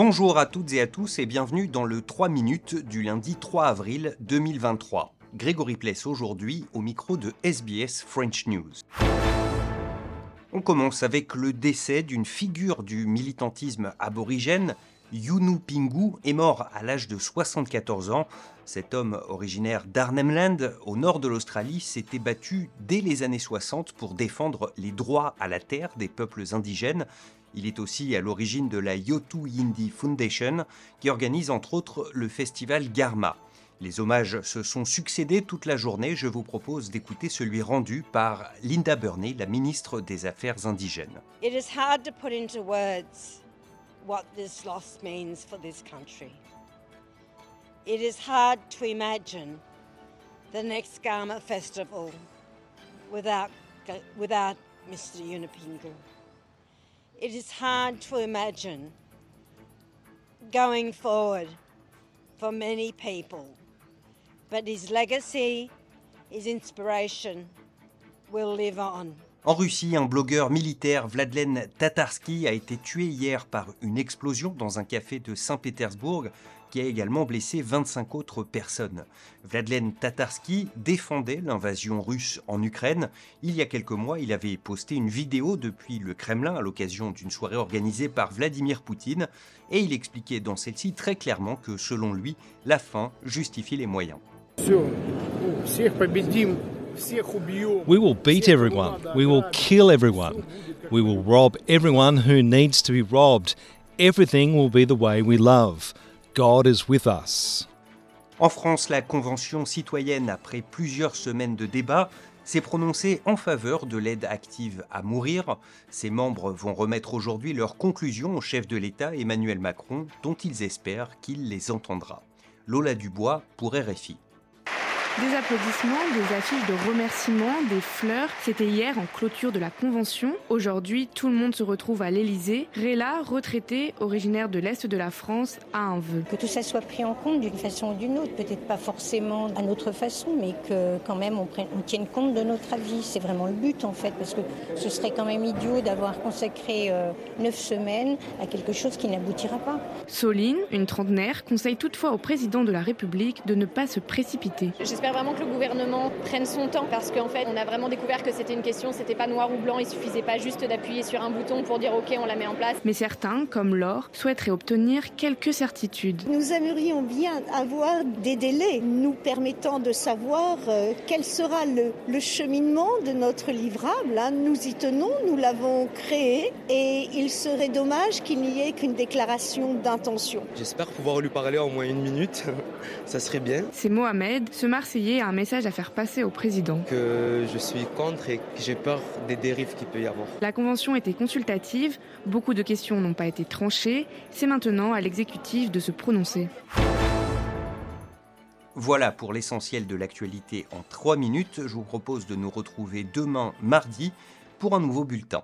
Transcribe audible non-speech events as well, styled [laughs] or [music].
Bonjour à toutes et à tous et bienvenue dans le 3 minutes du lundi 3 avril 2023. Grégory Pless aujourd'hui au micro de SBS French News. On commence avec le décès d'une figure du militantisme aborigène. Yunu Pingu est mort à l'âge de 74 ans. Cet homme originaire d'Arnhem au nord de l'Australie, s'était battu dès les années 60 pour défendre les droits à la terre des peuples indigènes. Il est aussi à l'origine de la Yotu Yindi Foundation, qui organise entre autres le festival Garma. Les hommages se sont succédés toute la journée. Je vous propose d'écouter celui rendu par Linda Burney, la ministre des Affaires indigènes. What this loss means for this country. It is hard to imagine the next Garma festival without, without Mr. Unipingu. it is hard to imagine going forward for many people, but his legacy, his inspiration will live on. En Russie, un blogueur militaire, Vladlen Tatarsky, a été tué hier par une explosion dans un café de Saint-Pétersbourg qui a également blessé 25 autres personnes. Vladlen Tatarsky défendait l'invasion russe en Ukraine. Il y a quelques mois, il avait posté une vidéo depuis le Kremlin à l'occasion d'une soirée organisée par Vladimir Poutine et il expliquait dans celle-ci très clairement que selon lui, la fin justifie les moyens. We will beat everyone. We will kill everyone. We will rob everyone who needs to be robbed. Everything will be the way we love. God is with us. En France, la Convention citoyenne, après plusieurs semaines de débats, s'est prononcée en faveur de l'aide active à mourir. Ses membres vont remettre aujourd'hui leurs conclusions au chef de l'État Emmanuel Macron, dont ils espèrent qu'il les entendra. Lola Dubois pour RFI. Des applaudissements, des affiches de remerciements, des fleurs. C'était hier en clôture de la Convention. Aujourd'hui, tout le monde se retrouve à l'Elysée. Réla, retraitée, originaire de l'Est de la France, a un vœu. Que tout ça soit pris en compte d'une façon ou d'une autre. Peut-être pas forcément à notre façon, mais que quand même on, on tienne compte de notre avis. C'est vraiment le but en fait, parce que ce serait quand même idiot d'avoir consacré euh, neuf semaines à quelque chose qui n'aboutira pas. Soline, une trentenaire, conseille toutefois au président de la République de ne pas se précipiter vraiment que le gouvernement prenne son temps parce qu'en fait, on a vraiment découvert que c'était une question, c'était pas noir ou blanc, il suffisait pas juste d'appuyer sur un bouton pour dire OK, on la met en place. Mais certains, comme Laure, souhaiteraient obtenir quelques certitudes. Nous aimerions bien avoir des délais nous permettant de savoir euh, quel sera le, le, cheminement de notre livrable. Hein. Nous y tenons, nous l'avons créé et il serait dommage qu'il n'y ait qu'une déclaration d'intention. J'espère pouvoir lui parler en moins une minute, [laughs] ça serait bien. C'est Mohamed, ce Marseillais a un message à faire passer au président. Que je suis contre et que j'ai peur des dérives qu'il peut y avoir. La convention était consultative, beaucoup de questions n'ont pas été tranchées, c'est maintenant à l'exécutif de se prononcer. Voilà pour l'essentiel de l'actualité en 3 minutes. Je vous propose de nous retrouver demain mardi pour un nouveau bulletin.